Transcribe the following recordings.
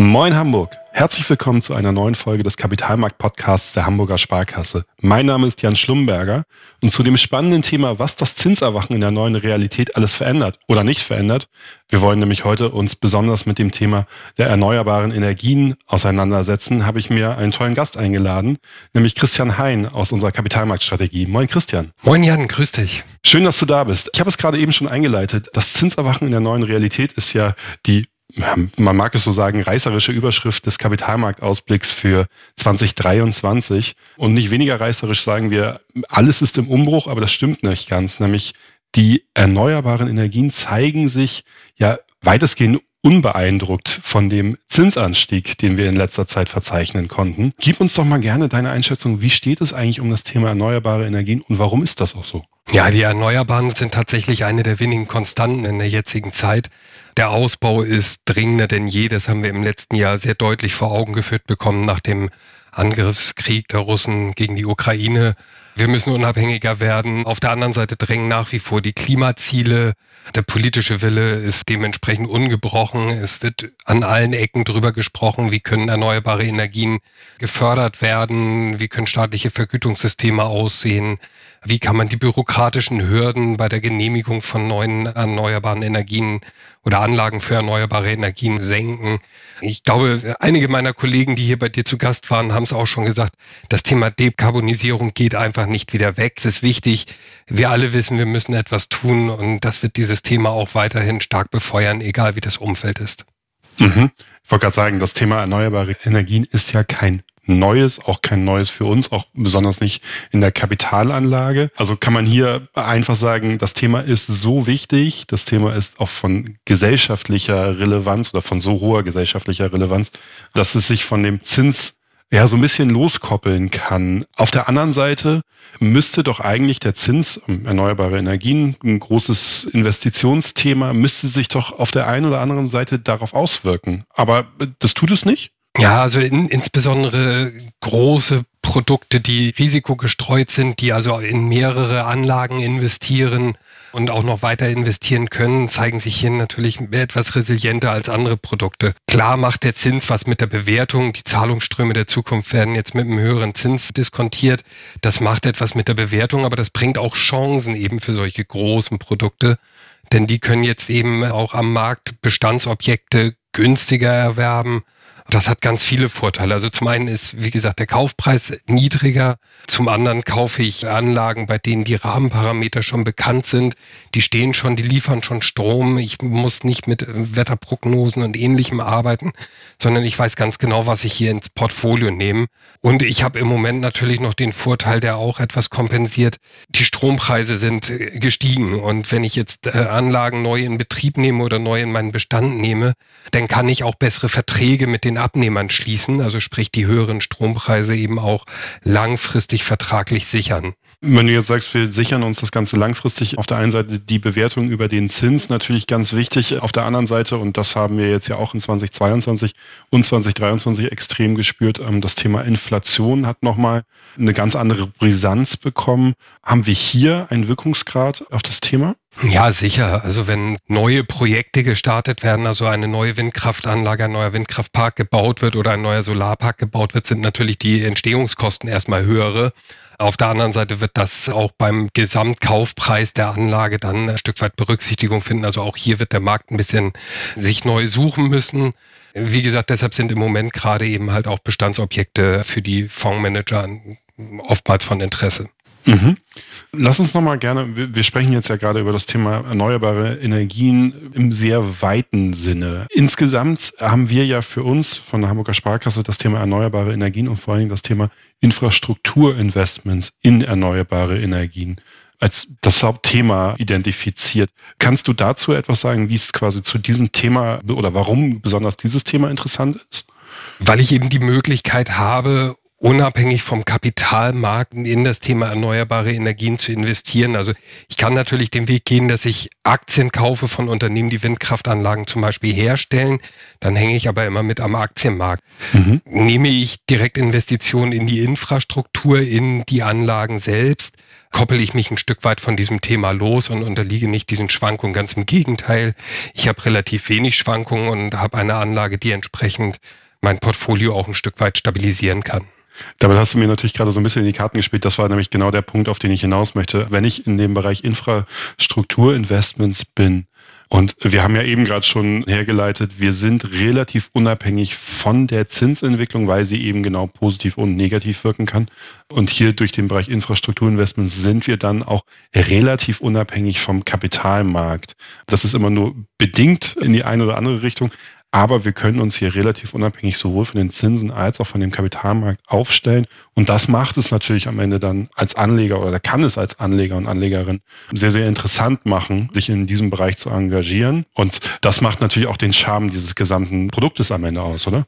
Moin Hamburg. Herzlich willkommen zu einer neuen Folge des Kapitalmarkt-Podcasts der Hamburger Sparkasse. Mein Name ist Jan Schlumberger und zu dem spannenden Thema, was das Zinserwachen in der neuen Realität alles verändert oder nicht verändert. Wir wollen nämlich heute uns besonders mit dem Thema der erneuerbaren Energien auseinandersetzen, habe ich mir einen tollen Gast eingeladen, nämlich Christian Hein aus unserer Kapitalmarktstrategie. Moin Christian. Moin Jan, grüß dich. Schön, dass du da bist. Ich habe es gerade eben schon eingeleitet. Das Zinserwachen in der neuen Realität ist ja die man mag es so sagen, reißerische Überschrift des Kapitalmarktausblicks für 2023. Und nicht weniger reißerisch sagen wir, alles ist im Umbruch, aber das stimmt nicht ganz. Nämlich die erneuerbaren Energien zeigen sich ja weitestgehend unbeeindruckt von dem Zinsanstieg, den wir in letzter Zeit verzeichnen konnten. Gib uns doch mal gerne deine Einschätzung. Wie steht es eigentlich um das Thema erneuerbare Energien und warum ist das auch so? Ja, die Erneuerbaren sind tatsächlich eine der wenigen Konstanten in der jetzigen Zeit. Der Ausbau ist dringender denn je. Das haben wir im letzten Jahr sehr deutlich vor Augen geführt bekommen nach dem Angriffskrieg der Russen gegen die Ukraine. Wir müssen unabhängiger werden. Auf der anderen Seite drängen nach wie vor die Klimaziele. Der politische Wille ist dementsprechend ungebrochen. Es wird an allen Ecken drüber gesprochen, wie können erneuerbare Energien gefördert werden, wie können staatliche Vergütungssysteme aussehen, wie kann man die bürokratischen Hürden bei der Genehmigung von neuen erneuerbaren Energien oder Anlagen für erneuerbare Energien senken. Ich glaube, einige meiner Kollegen, die hier bei dir zu Gast waren, haben es auch schon gesagt, das Thema Dekarbonisierung geht einfach nicht wieder weg. Es ist wichtig. Wir alle wissen, wir müssen etwas tun und das wird dieses Thema auch weiterhin stark befeuern, egal wie das Umfeld ist. Mhm. Ich wollte gerade sagen, das Thema erneuerbare Energien ist ja kein Neues, auch kein Neues für uns, auch besonders nicht in der Kapitalanlage. Also kann man hier einfach sagen, das Thema ist so wichtig, das Thema ist auch von gesellschaftlicher Relevanz oder von so hoher gesellschaftlicher Relevanz, dass es sich von dem Zins ja so ein bisschen loskoppeln kann. Auf der anderen Seite müsste doch eigentlich der Zins, erneuerbare Energien, ein großes Investitionsthema, müsste sich doch auf der einen oder anderen Seite darauf auswirken. Aber das tut es nicht? Ja, also in, insbesondere große Produkte, die risikogestreut sind, die also in mehrere Anlagen investieren und auch noch weiter investieren können, zeigen sich hier natürlich etwas resilienter als andere Produkte. Klar macht der Zins was mit der Bewertung. Die Zahlungsströme der Zukunft werden jetzt mit einem höheren Zins diskontiert. Das macht etwas mit der Bewertung, aber das bringt auch Chancen eben für solche großen Produkte. Denn die können jetzt eben auch am Markt Bestandsobjekte günstiger erwerben das hat ganz viele Vorteile. Also zum einen ist, wie gesagt, der Kaufpreis niedriger. Zum anderen kaufe ich Anlagen, bei denen die Rahmenparameter schon bekannt sind. Die stehen schon, die liefern schon Strom. Ich muss nicht mit Wetterprognosen und ähnlichem arbeiten, sondern ich weiß ganz genau, was ich hier ins Portfolio nehme. Und ich habe im Moment natürlich noch den Vorteil, der auch etwas kompensiert. Die Strompreise sind gestiegen. Und wenn ich jetzt äh, Anlagen neu in Betrieb nehme oder neu in meinen Bestand nehme, dann kann ich auch bessere Verträge mit den Abnehmern schließen, also sprich die höheren Strompreise eben auch langfristig vertraglich sichern. Wenn du jetzt sagst, wir sichern uns das Ganze langfristig, auf der einen Seite die Bewertung über den Zins natürlich ganz wichtig, auf der anderen Seite, und das haben wir jetzt ja auch in 2022 und 2023 extrem gespürt, ähm, das Thema Inflation hat nochmal eine ganz andere Brisanz bekommen. Haben wir hier einen Wirkungsgrad auf das Thema? Ja, sicher. Also wenn neue Projekte gestartet werden, also eine neue Windkraftanlage, ein neuer Windkraftpark gebaut wird oder ein neuer Solarpark gebaut wird, sind natürlich die Entstehungskosten erstmal höhere. Auf der anderen Seite wird das auch beim Gesamtkaufpreis der Anlage dann ein Stück weit Berücksichtigung finden. Also auch hier wird der Markt ein bisschen sich neu suchen müssen. Wie gesagt, deshalb sind im Moment gerade eben halt auch Bestandsobjekte für die Fondsmanager oftmals von Interesse. Mhm. Lass uns nochmal gerne, wir, wir, sprechen jetzt ja gerade über das Thema erneuerbare Energien im sehr weiten Sinne. Insgesamt haben wir ja für uns von der Hamburger Sparkasse das Thema erneuerbare Energien und vor allen Dingen das Thema Infrastrukturinvestments in erneuerbare Energien als das Hauptthema identifiziert. Kannst du dazu etwas sagen, wie es quasi zu diesem Thema oder warum besonders dieses Thema interessant ist? Weil ich eben die Möglichkeit habe, unabhängig vom Kapitalmarkt in das Thema erneuerbare Energien zu investieren. Also ich kann natürlich den Weg gehen, dass ich Aktien kaufe von Unternehmen, die Windkraftanlagen zum Beispiel herstellen. Dann hänge ich aber immer mit am Aktienmarkt. Mhm. Nehme ich direkt Investitionen in die Infrastruktur, in die Anlagen selbst, koppel ich mich ein Stück weit von diesem Thema los und unterliege nicht diesen Schwankungen. Ganz im Gegenteil, ich habe relativ wenig Schwankungen und habe eine Anlage, die entsprechend mein Portfolio auch ein Stück weit stabilisieren kann. Damit hast du mir natürlich gerade so ein bisschen in die Karten gespielt. Das war nämlich genau der Punkt, auf den ich hinaus möchte. Wenn ich in dem Bereich Infrastrukturinvestments bin, und wir haben ja eben gerade schon hergeleitet, wir sind relativ unabhängig von der Zinsentwicklung, weil sie eben genau positiv und negativ wirken kann. Und hier durch den Bereich Infrastrukturinvestments sind wir dann auch relativ unabhängig vom Kapitalmarkt. Das ist immer nur bedingt in die eine oder andere Richtung. Aber wir können uns hier relativ unabhängig sowohl von den Zinsen als auch von dem Kapitalmarkt aufstellen. Und das macht es natürlich am Ende dann als Anleger oder kann es als Anleger und Anlegerin sehr, sehr interessant machen, sich in diesem Bereich zu engagieren. Und das macht natürlich auch den Charme dieses gesamten Produktes am Ende aus, oder?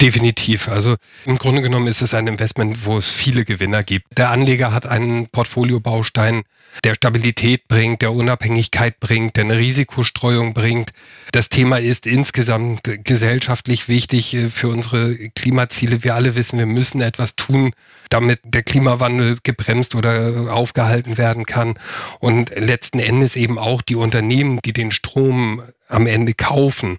Definitiv. Also im Grunde genommen ist es ein Investment, wo es viele Gewinner gibt. Der Anleger hat einen Portfoliobaustein, der Stabilität bringt, der Unabhängigkeit bringt, der eine Risikostreuung bringt. Das Thema ist insgesamt gesellschaftlich wichtig äh, für unsere Klimaziele. Wir alle wissen, wir müssen etwas tun, damit der Klimawandel gebremst oder aufgehalten werden kann. Und letzten Endes eben auch die Unternehmen, die den Strom am Ende kaufen,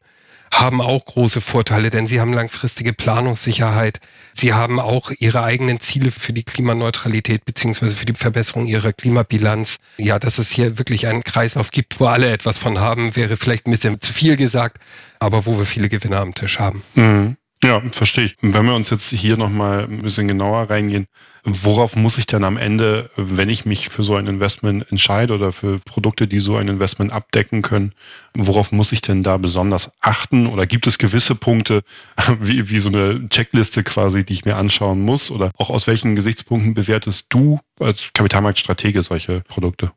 haben auch große Vorteile, denn sie haben langfristige Planungssicherheit. Sie haben auch ihre eigenen Ziele für die Klimaneutralität beziehungsweise für die Verbesserung ihrer Klimabilanz. Ja, dass es hier wirklich einen Kreislauf gibt, wo alle etwas von haben, wäre vielleicht ein bisschen zu viel gesagt, aber wo wir viele Gewinner am Tisch haben. Mhm. Ja, verstehe ich. Wenn wir uns jetzt hier nochmal ein bisschen genauer reingehen, worauf muss ich dann am Ende, wenn ich mich für so ein Investment entscheide oder für Produkte, die so ein Investment abdecken können, worauf muss ich denn da besonders achten? Oder gibt es gewisse Punkte, wie, wie so eine Checkliste quasi, die ich mir anschauen muss? Oder auch aus welchen Gesichtspunkten bewertest du als Kapitalmarktstratege solche Produkte?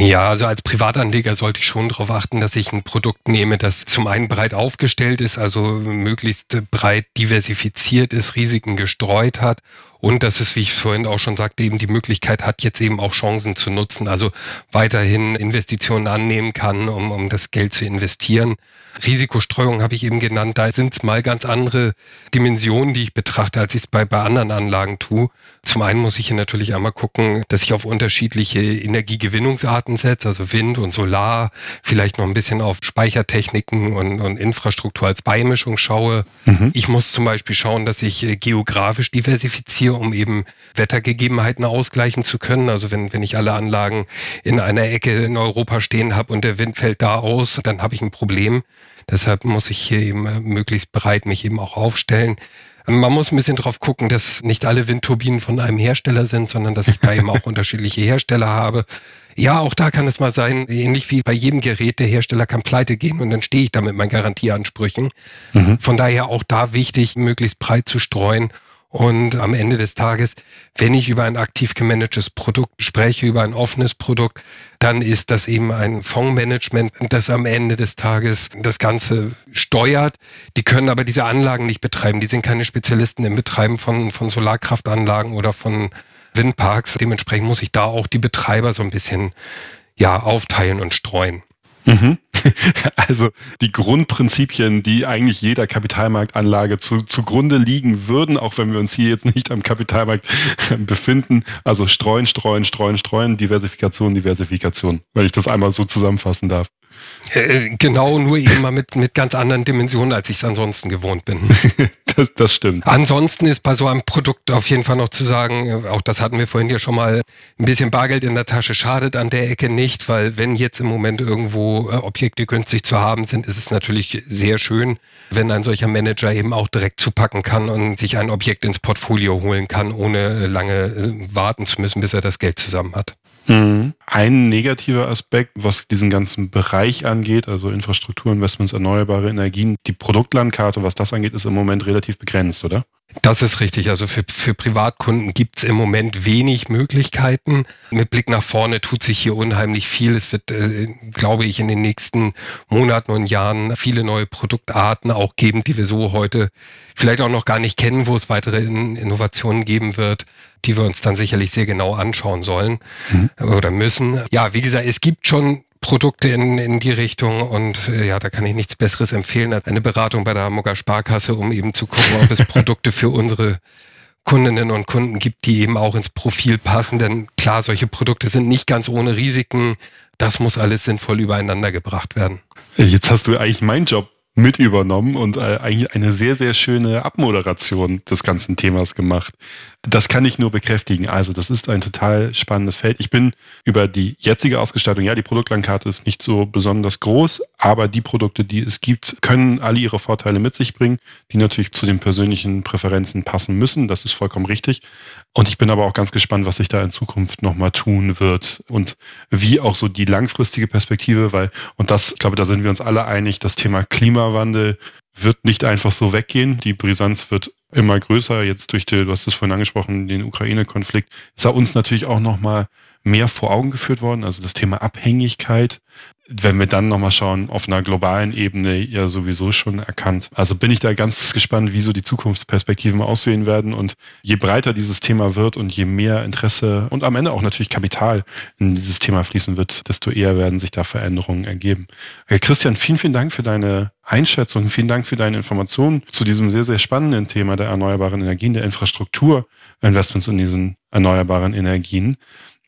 Ja, also als Privatanleger sollte ich schon darauf achten, dass ich ein Produkt nehme, das zum einen breit aufgestellt ist, also möglichst breit diversifiziert ist, Risiken gestreut hat und dass es, wie ich vorhin auch schon sagte, eben die Möglichkeit hat, jetzt eben auch Chancen zu nutzen, also weiterhin Investitionen annehmen kann, um, um das Geld zu investieren. Risikostreuung habe ich eben genannt, da sind es mal ganz andere Dimensionen, die ich betrachte, als ich es bei, bei anderen Anlagen tue. Zum einen muss ich hier natürlich einmal gucken, dass ich auf unterschiedliche Energiegewinnungsarten setze, also Wind und Solar, vielleicht noch ein bisschen auf Speichertechniken und, und Infrastruktur als Beimischung schaue. Mhm. Ich muss zum Beispiel schauen, dass ich äh, geografisch diversifiziere, um eben Wettergegebenheiten ausgleichen zu können. Also wenn, wenn ich alle Anlagen in einer Ecke in Europa stehen habe und der Wind fällt da aus, dann habe ich ein Problem. Deshalb muss ich hier eben äh, möglichst breit mich eben auch aufstellen. Man muss ein bisschen drauf gucken, dass nicht alle Windturbinen von einem Hersteller sind, sondern dass ich da eben auch unterschiedliche Hersteller habe. Ja, auch da kann es mal sein, ähnlich wie bei jedem Gerät, der Hersteller kann pleite gehen und dann stehe ich da mit meinen Garantieansprüchen. Mhm. Von daher auch da wichtig, möglichst breit zu streuen und am Ende des Tages, wenn ich über ein aktiv gemanagtes Produkt spreche, über ein offenes Produkt, dann ist das eben ein Fondsmanagement, das am Ende des Tages das Ganze steuert. Die können aber diese Anlagen nicht betreiben. Die sind keine Spezialisten im Betreiben von, von Solarkraftanlagen oder von Windparks. Dementsprechend muss ich da auch die Betreiber so ein bisschen ja, aufteilen und streuen. Mhm. Also die Grundprinzipien, die eigentlich jeder Kapitalmarktanlage zu, zugrunde liegen würden, auch wenn wir uns hier jetzt nicht am Kapitalmarkt befinden. Also streuen, streuen, streuen, streuen, Diversifikation, Diversifikation, wenn ich das einmal so zusammenfassen darf. Äh, genau, nur eben mal mit, mit ganz anderen Dimensionen, als ich es ansonsten gewohnt bin. das, das stimmt. Ansonsten ist bei so einem Produkt auf jeden Fall noch zu sagen, äh, auch das hatten wir vorhin ja schon mal, ein bisschen Bargeld in der Tasche schadet an der Ecke nicht, weil wenn jetzt im Moment irgendwo äh, Objekte günstig zu haben sind, ist es natürlich sehr schön, wenn ein solcher Manager eben auch direkt zupacken kann und sich ein Objekt ins Portfolio holen kann, ohne lange warten zu müssen, bis er das Geld zusammen hat. Mhm. Ein negativer Aspekt, was diesen ganzen Bereich angeht, also Infrastrukturinvestments, erneuerbare Energien, die Produktlandkarte, was das angeht, ist im Moment relativ begrenzt, oder? Das ist richtig. Also für, für Privatkunden gibt es im Moment wenig Möglichkeiten. Mit Blick nach vorne tut sich hier unheimlich viel. Es wird, äh, glaube ich, in den nächsten Monaten und Jahren viele neue Produktarten auch geben, die wir so heute vielleicht auch noch gar nicht kennen, wo es weitere Innovationen geben wird, die wir uns dann sicherlich sehr genau anschauen sollen mhm. oder müssen. Ja, wie gesagt, es gibt schon Produkte in, in die Richtung und äh, ja, da kann ich nichts Besseres empfehlen als eine Beratung bei der Hamburger Sparkasse, um eben zu gucken, ob es Produkte für unsere Kundinnen und Kunden gibt, die eben auch ins Profil passen. Denn klar, solche Produkte sind nicht ganz ohne Risiken. Das muss alles sinnvoll übereinander gebracht werden. Jetzt hast du eigentlich meinen Job mit übernommen und äh, eigentlich eine sehr, sehr schöne Abmoderation des ganzen Themas gemacht. Das kann ich nur bekräftigen. Also das ist ein total spannendes Feld. Ich bin über die jetzige Ausgestaltung, ja, die Produktlandkarte ist nicht so besonders groß, aber die Produkte, die es gibt, können alle ihre Vorteile mit sich bringen, die natürlich zu den persönlichen Präferenzen passen müssen. Das ist vollkommen richtig. Und ich bin aber auch ganz gespannt, was sich da in Zukunft nochmal tun wird und wie auch so die langfristige Perspektive, weil, und das, ich glaube, da sind wir uns alle einig, das Thema Klimawandel wird nicht einfach so weggehen. Die Brisanz wird immer größer. Jetzt durch die, du hast es vorhin angesprochen, den Ukraine-Konflikt, ist er uns natürlich auch nochmal mehr vor Augen geführt worden. Also das Thema Abhängigkeit wenn wir dann nochmal schauen, auf einer globalen Ebene ja sowieso schon erkannt. Also bin ich da ganz gespannt, wie so die Zukunftsperspektiven aussehen werden. Und je breiter dieses Thema wird und je mehr Interesse und am Ende auch natürlich Kapital in dieses Thema fließen wird, desto eher werden sich da Veränderungen ergeben. Okay, Christian, vielen, vielen Dank für deine Einschätzung. Vielen Dank für deine Informationen zu diesem sehr, sehr spannenden Thema der erneuerbaren Energien, der Infrastruktur, Investments in diesen erneuerbaren Energien.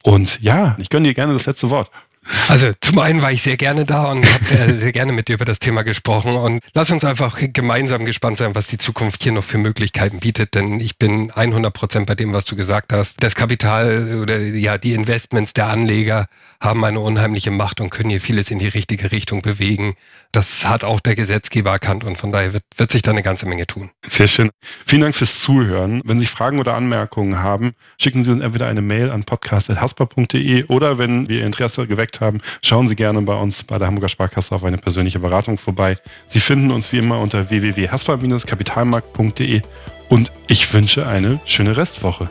Und ja, ich gönne dir gerne das letzte Wort. Also zum einen war ich sehr gerne da und habe äh, sehr gerne mit dir über das Thema gesprochen. Und lass uns einfach gemeinsam gespannt sein, was die Zukunft hier noch für Möglichkeiten bietet. Denn ich bin 100 Prozent bei dem, was du gesagt hast. Das Kapital oder ja die Investments der Anleger haben eine unheimliche Macht und können hier vieles in die richtige Richtung bewegen. Das hat auch der Gesetzgeber erkannt und von daher wird, wird sich da eine ganze Menge tun. Sehr schön. Vielen Dank fürs Zuhören. Wenn Sie Fragen oder Anmerkungen haben, schicken Sie uns entweder eine Mail an podcast.haspa.de oder wenn wir Interesse geweckt haben, schauen Sie gerne bei uns bei der Hamburger Sparkasse auf eine persönliche Beratung vorbei. Sie finden uns wie immer unter www.haspa-kapitalmarkt.de und ich wünsche eine schöne Restwoche.